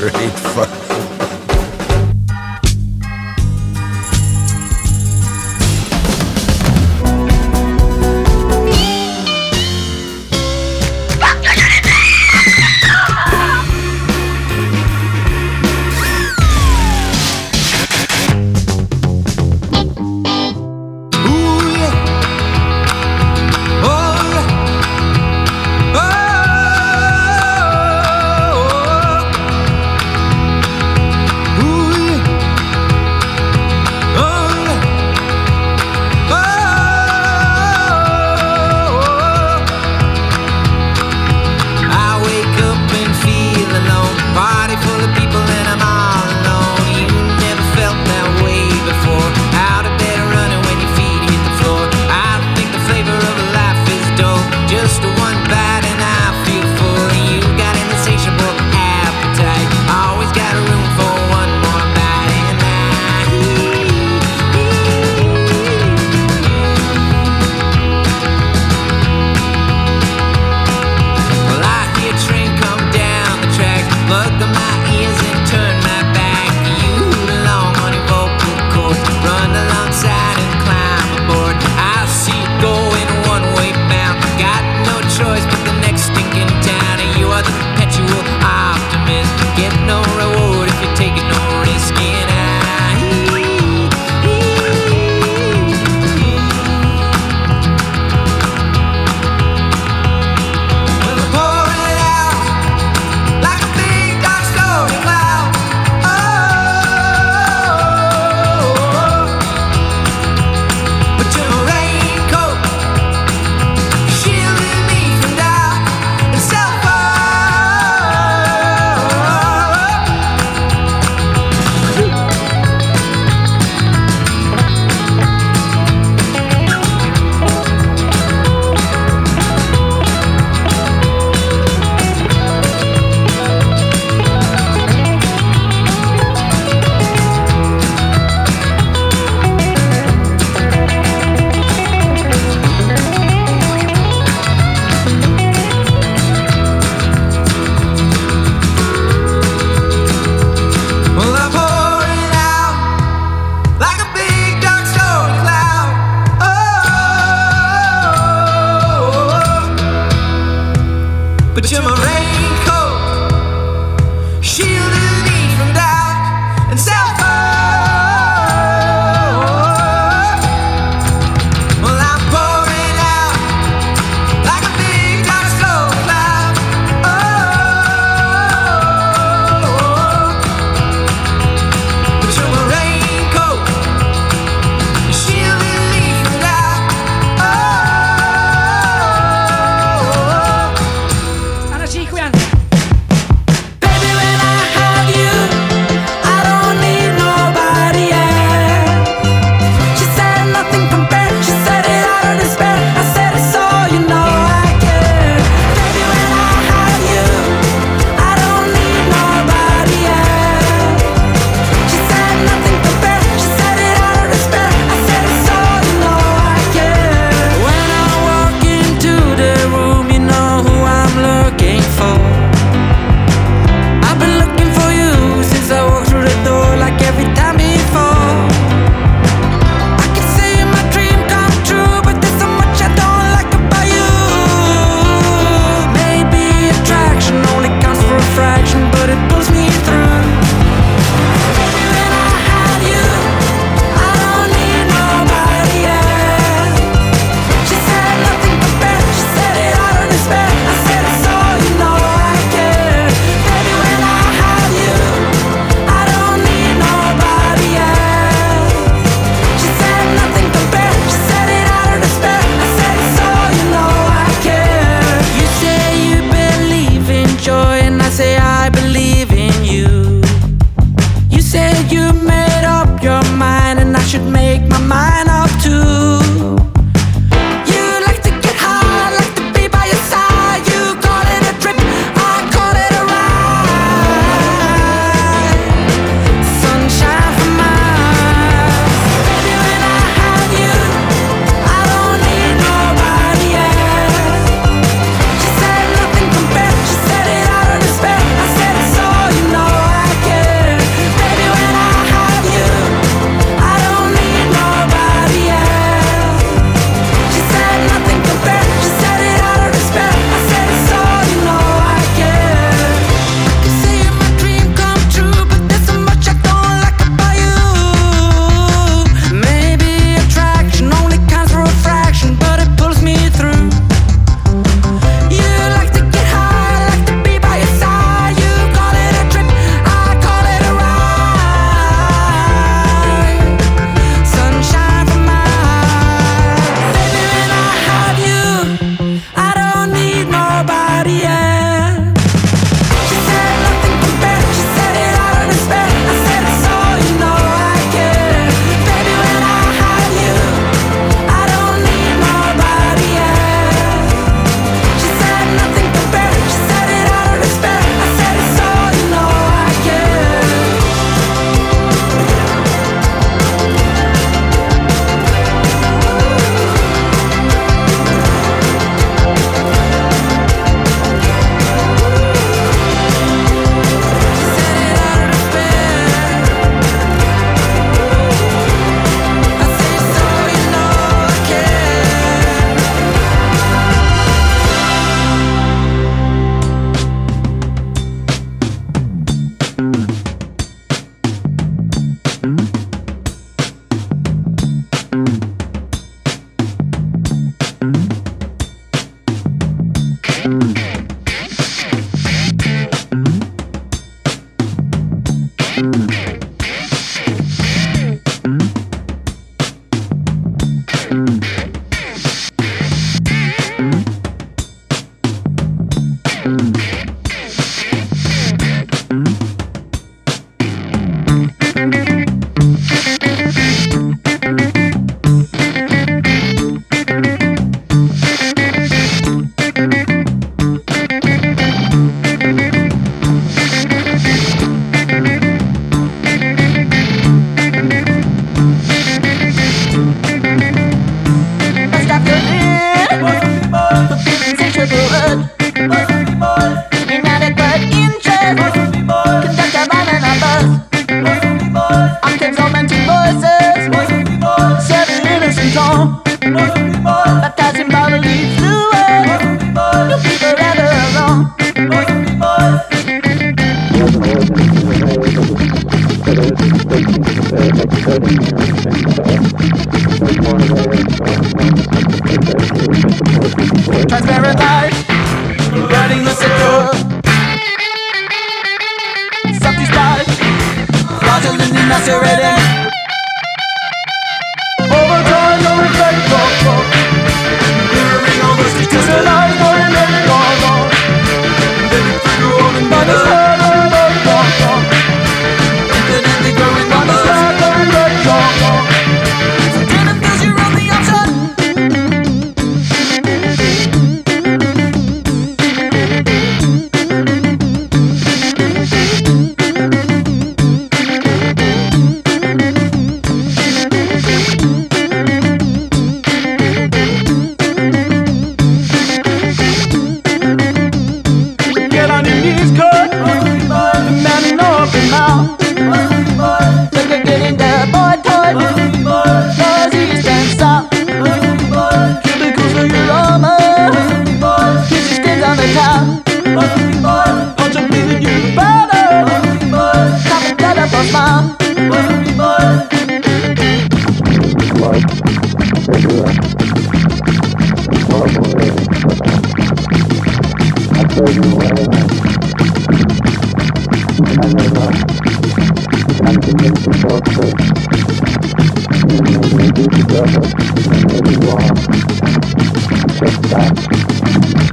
Great fuck.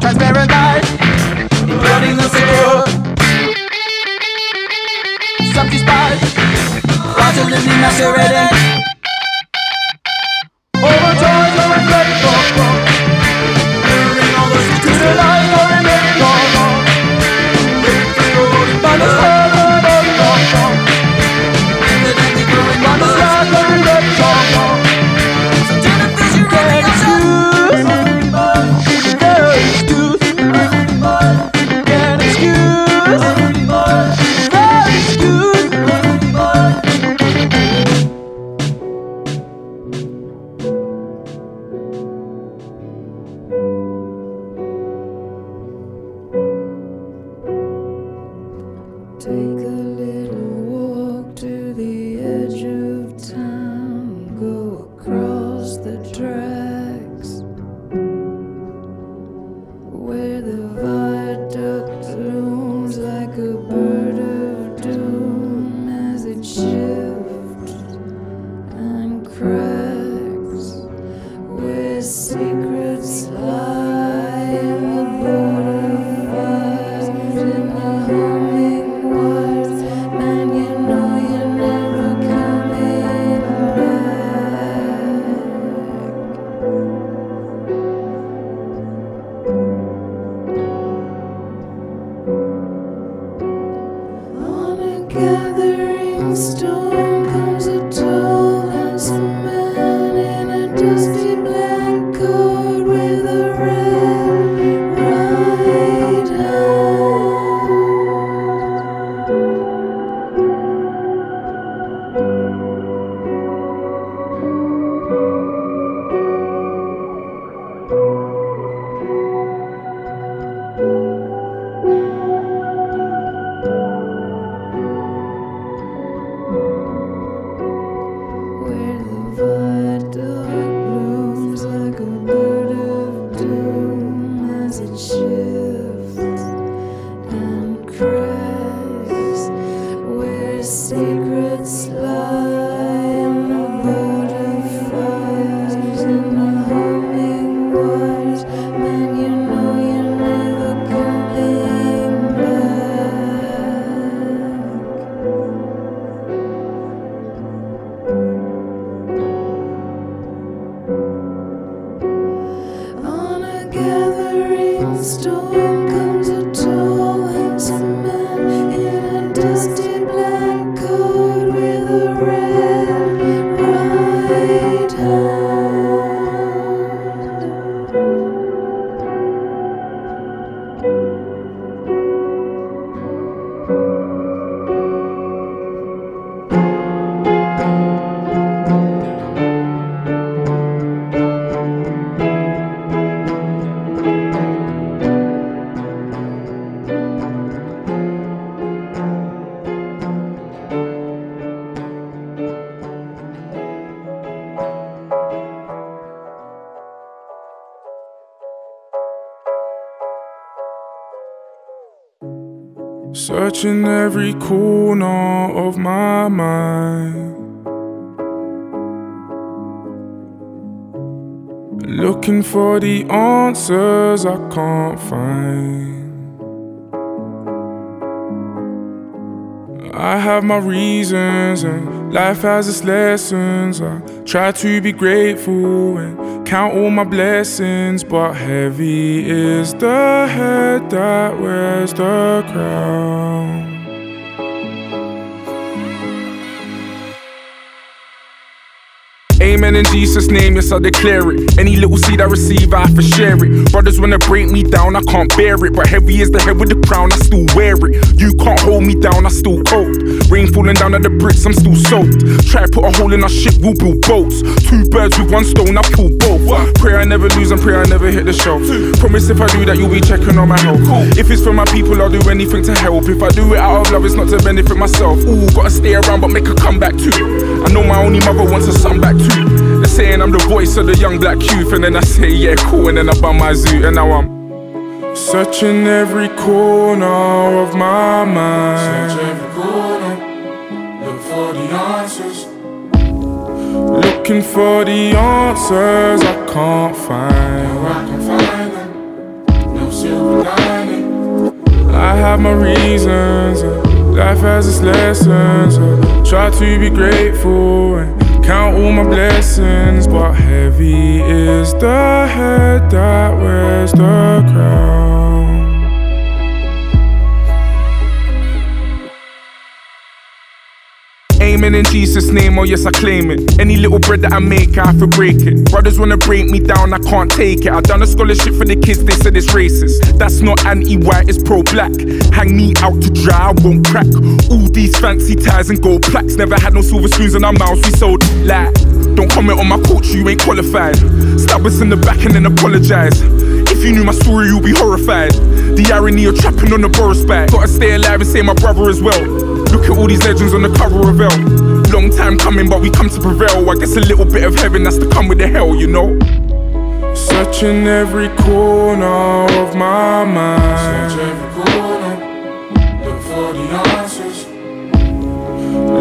Transparent light. Burning the. Subtle spot. Fraudulently macerating. Corner of my mind. Looking for the answers I can't find. I have my reasons and life has its lessons. I try to be grateful and count all my blessings, but heavy is the head that wears the crown. Amen in Jesus' name, yes, I declare it. Any little seed I receive, I for share it. Brothers wanna break me down, I can't bear it. But heavy is the head with the crown, I still wear it. You can't hold me down, I still cold. Rain falling down at the bricks, I'm still soaked. Try put a hole in our ship, we'll build boats. Two birds with one stone, I pull both. Pray I never lose and pray I never hit the shelf. Promise if I do that, you'll be checking on my health. If it's for my people, I'll do anything to help. If I do it out of love, it's not to benefit myself. Ooh, gotta stay around, but make a comeback too. I know my only mother wants a son back too. Saying I'm the voice of the young black youth, and then I say, yeah, cool, and then I bum my zoo, and now I'm searching every corner of my mind. Search every corner, look for the answers. Looking for the answers I can't find. No, I can find them. No silver lining. I have my reasons. Life has its lessons. Try to be grateful count all my blessings, but heavy is the head that wears the crown. Amen in Jesus' name, oh yes, I claim it. Any little bread that I make, I have to break it. Brothers wanna break me down, I can't take it. I done a scholarship for the kids, they said it's racist. That's not anti white, it's pro black. Hang me out to dry, I won't crack. All these fancy ties and gold plaques. Never had no silver spoons in our mouths, we sold like. Don't comment on my culture, you ain't qualified. Stab us in the back and then apologize. If you knew my story, you'd be horrified. The irony of trapping on the Boris back. Gotta stay alive and say my brother as well. Look at all these legends on the cover of Elle. Long time coming, but we come to prevail. I guess a little bit of heaven has to come with the hell, you know. Searching every corner of my mind. Search every corner, look for the answers.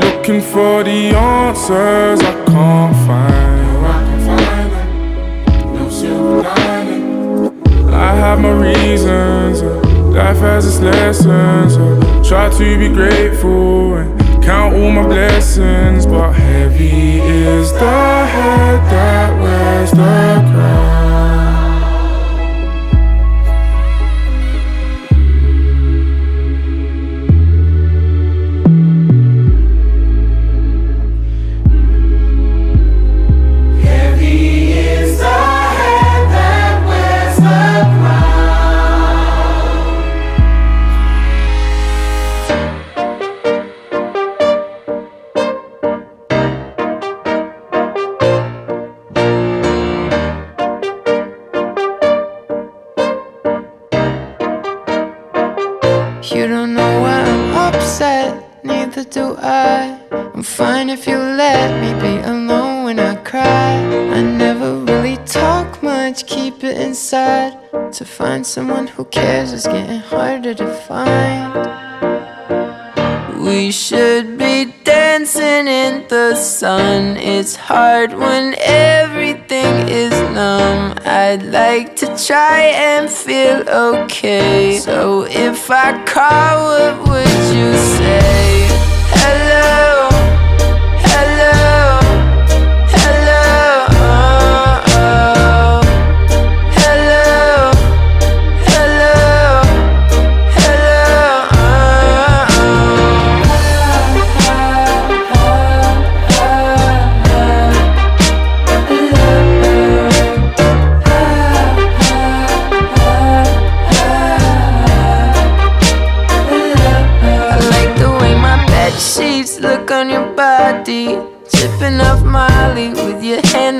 Looking for the answers I can't find. No, I can find them. No silver lining. I have my reasons. Life has its lessons. I try to be grateful and count all my blessings, but heavy is the head that wears the crown. It's hard when everything is numb. I'd like to try and feel okay. So if I call, what would you say? Hello,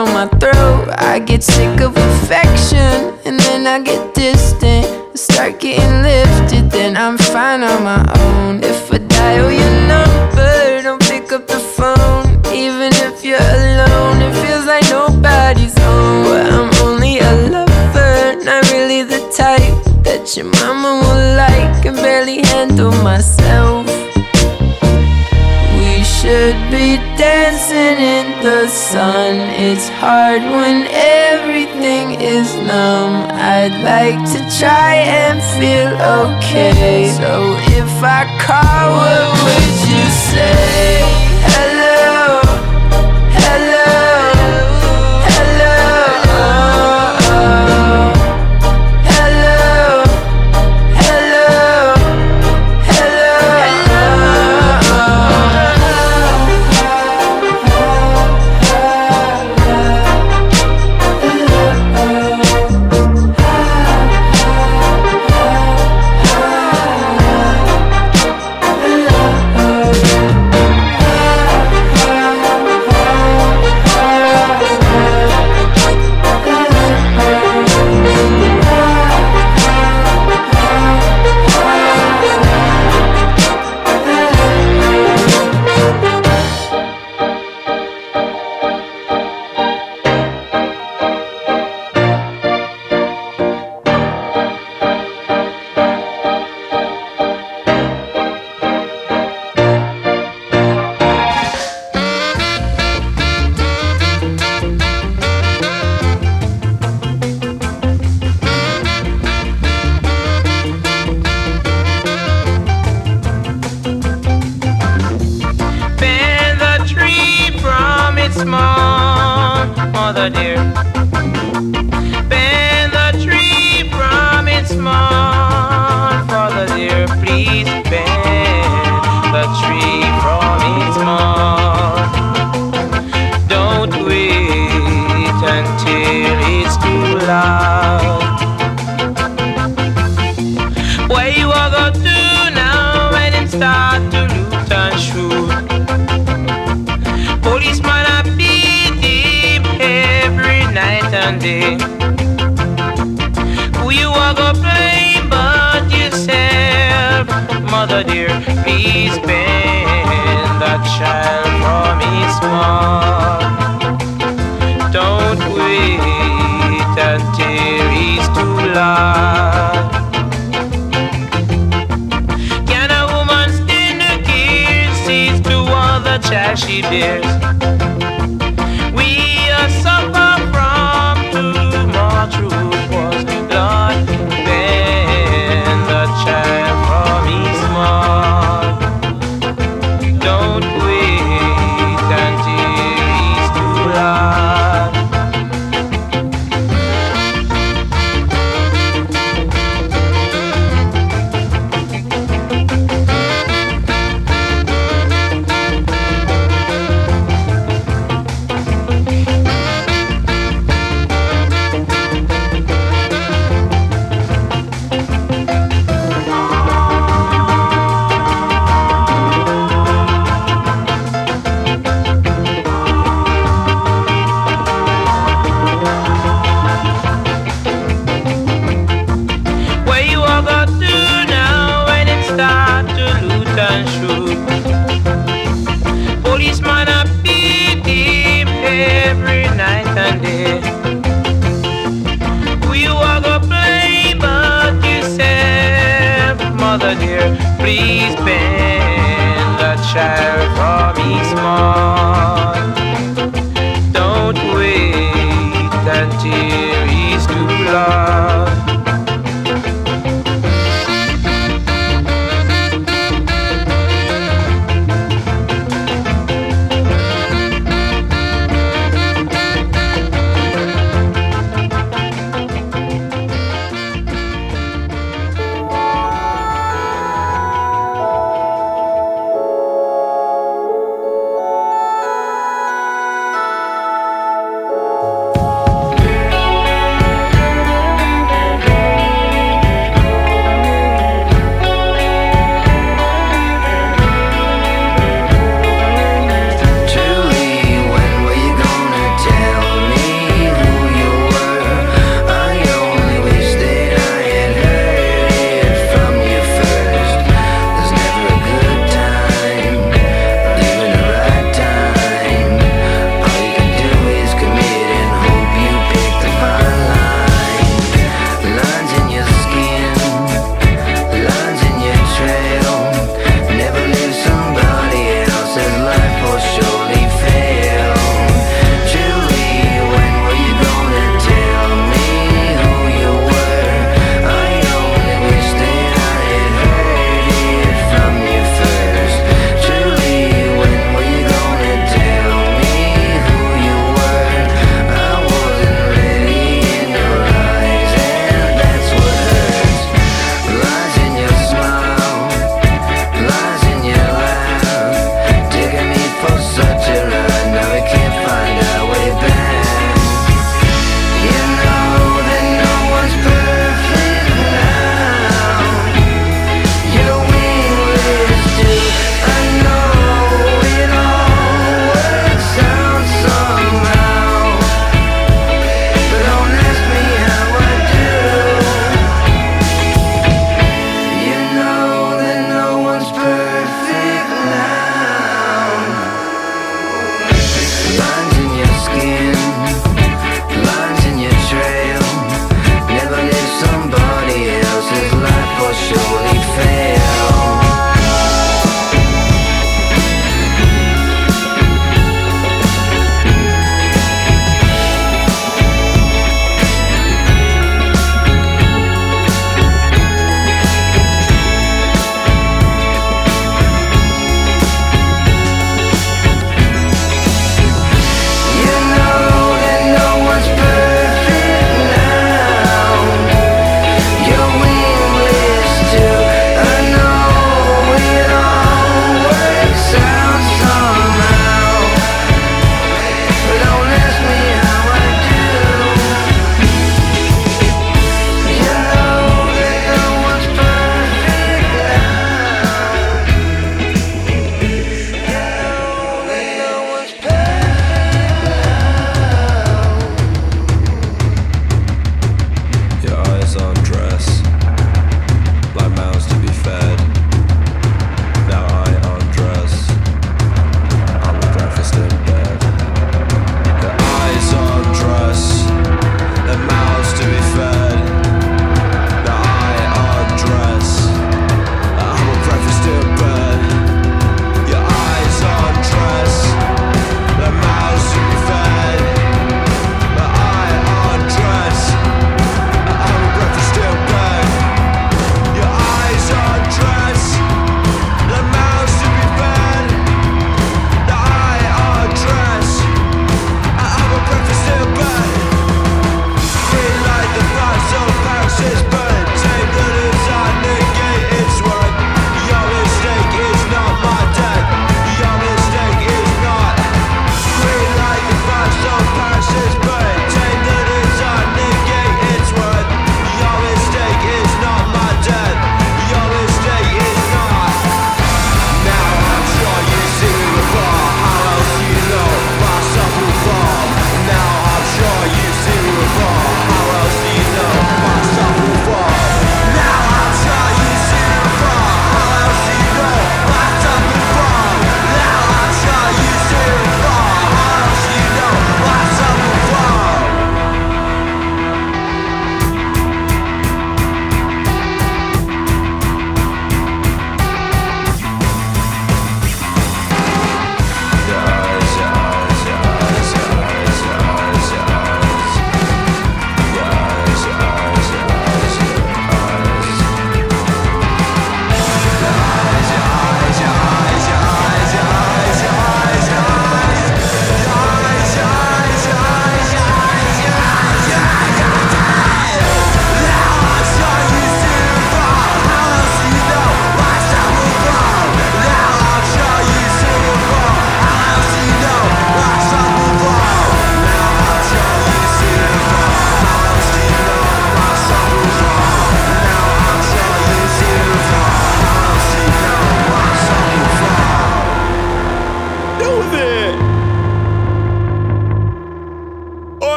on my throat. I get sick of affection, and then I get distant. I start getting lifted, then I'm fine on my own. If I dial your number, don't pick up the phone. Even if you're alone, it feels like nobody's home. But I'm only a lover, not really the type that your mama will like. Can barely handle myself be dancing in the sun. It's hard when everything is numb. I'd like to try and feel okay. So if I call, what would you say? Hello.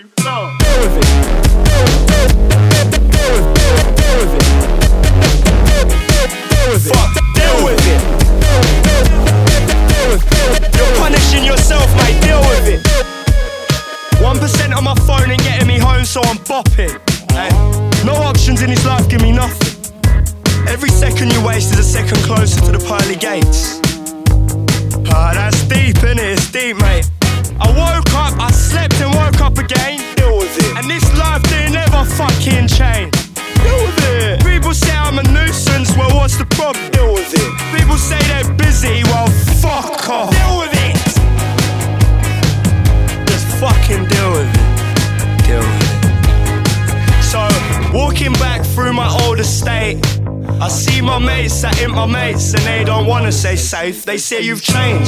Two, three, They say you've changed.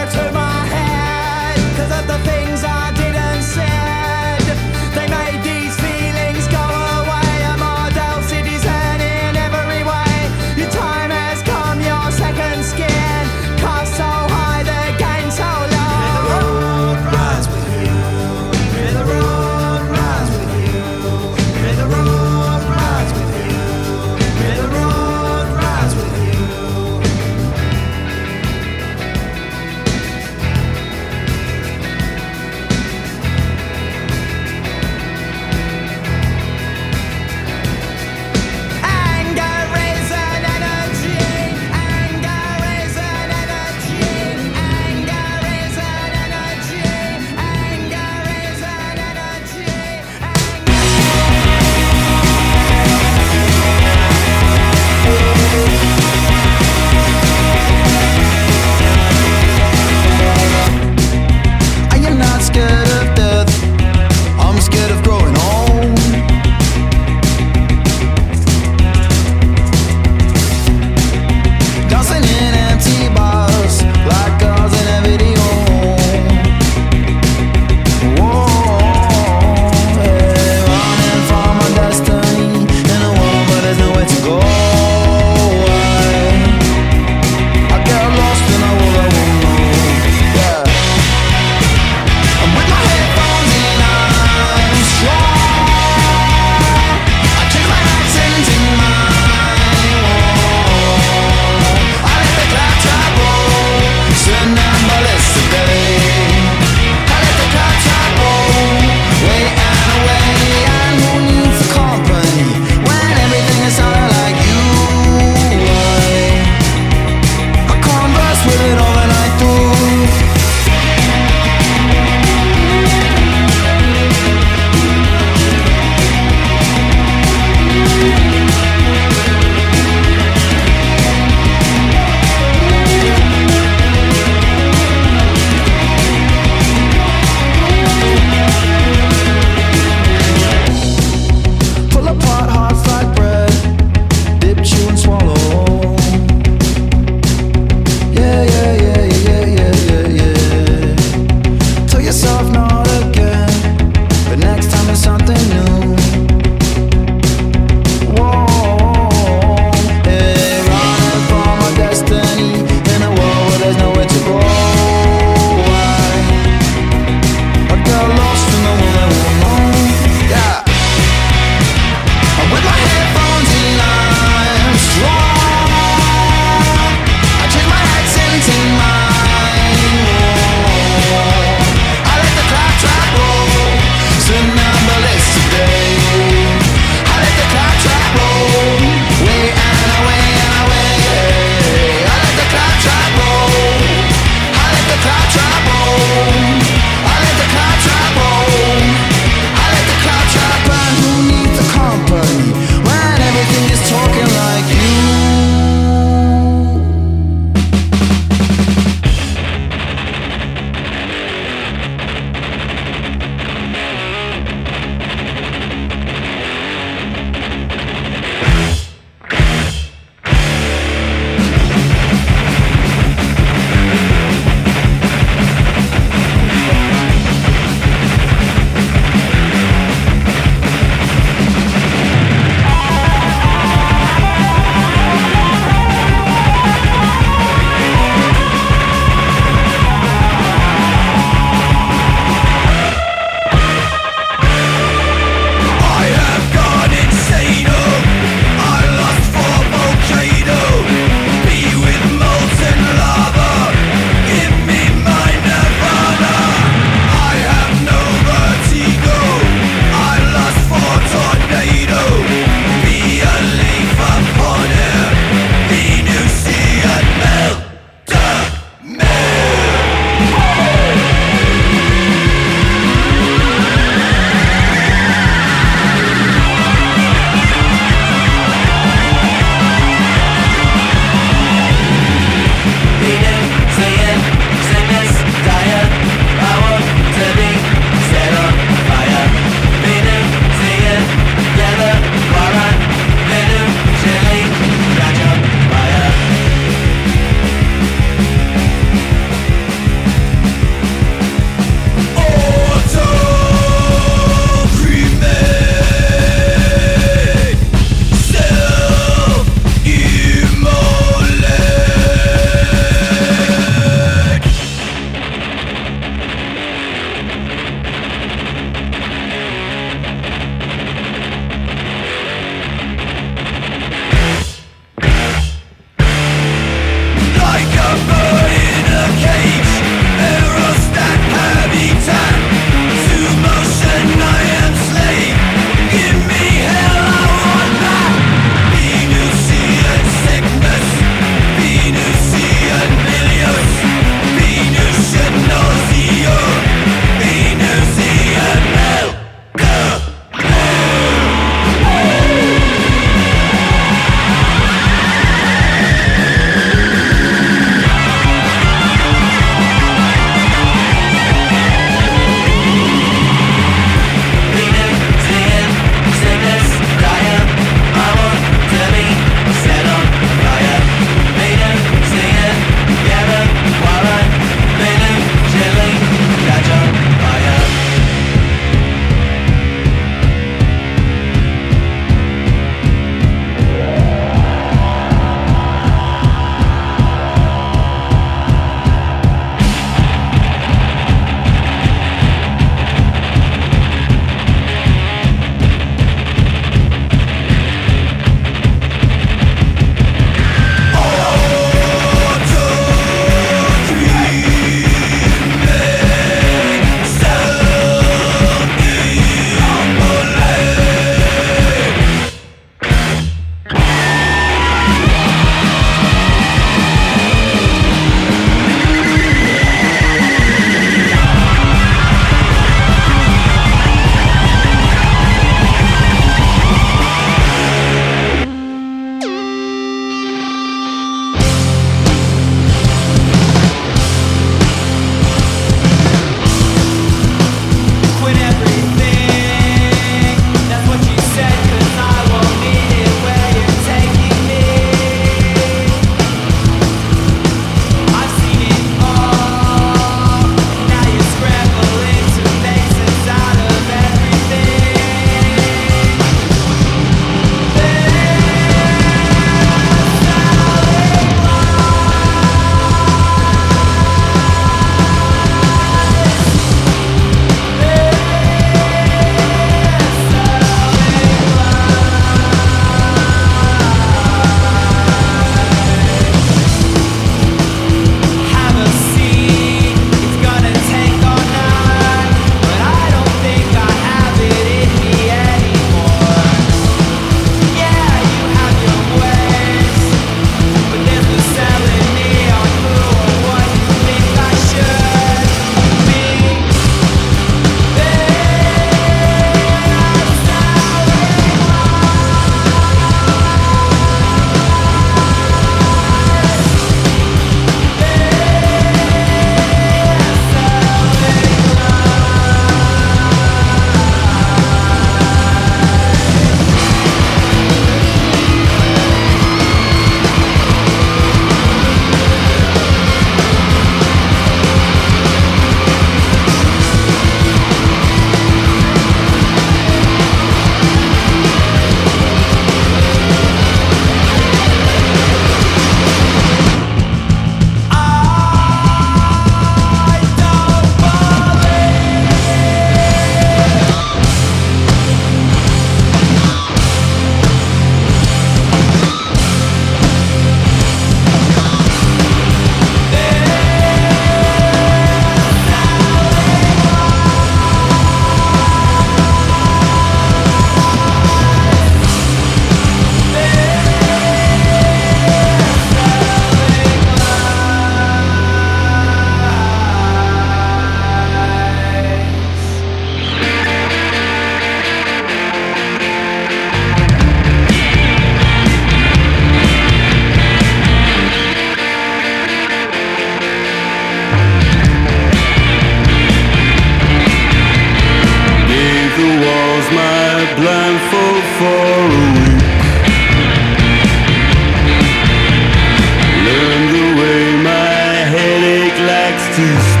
to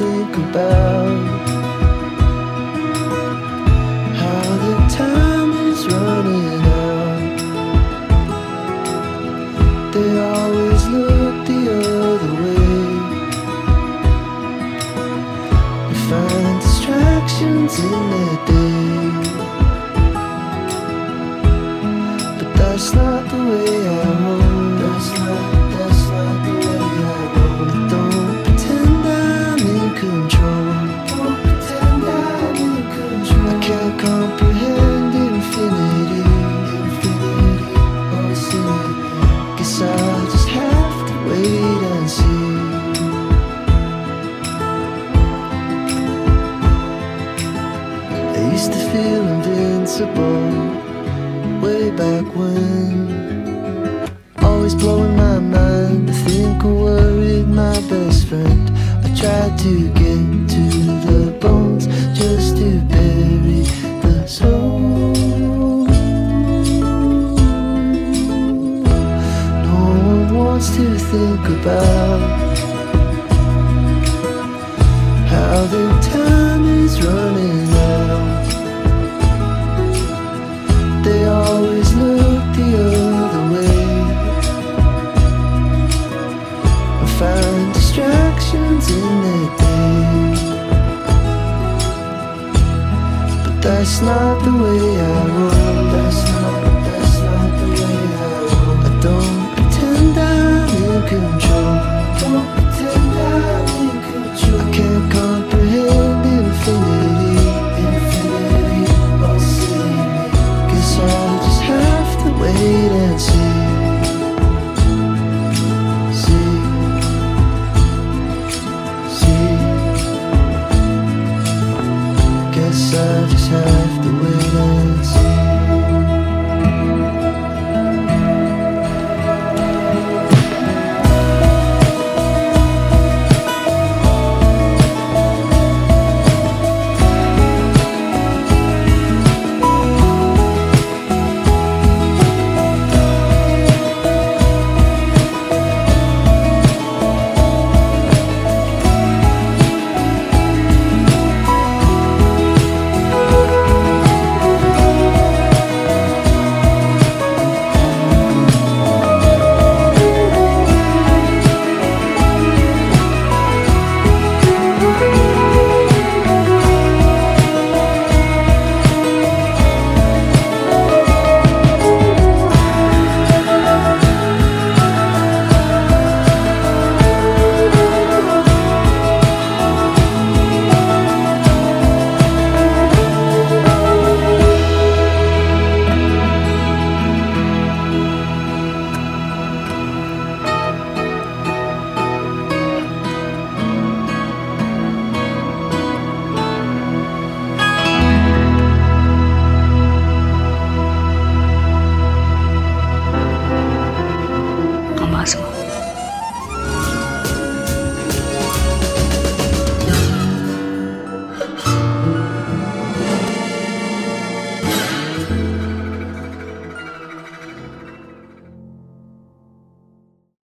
think about